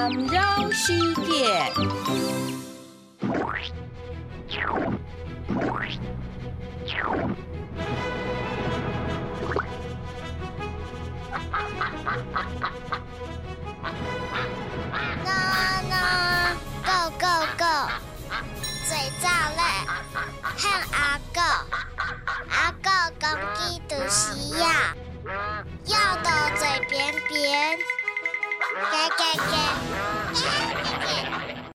缠绕世界。啊啊！Go go go！最早嘞，喊阿哥，阿哥讲几度西呀？要到嘴边边，给给给。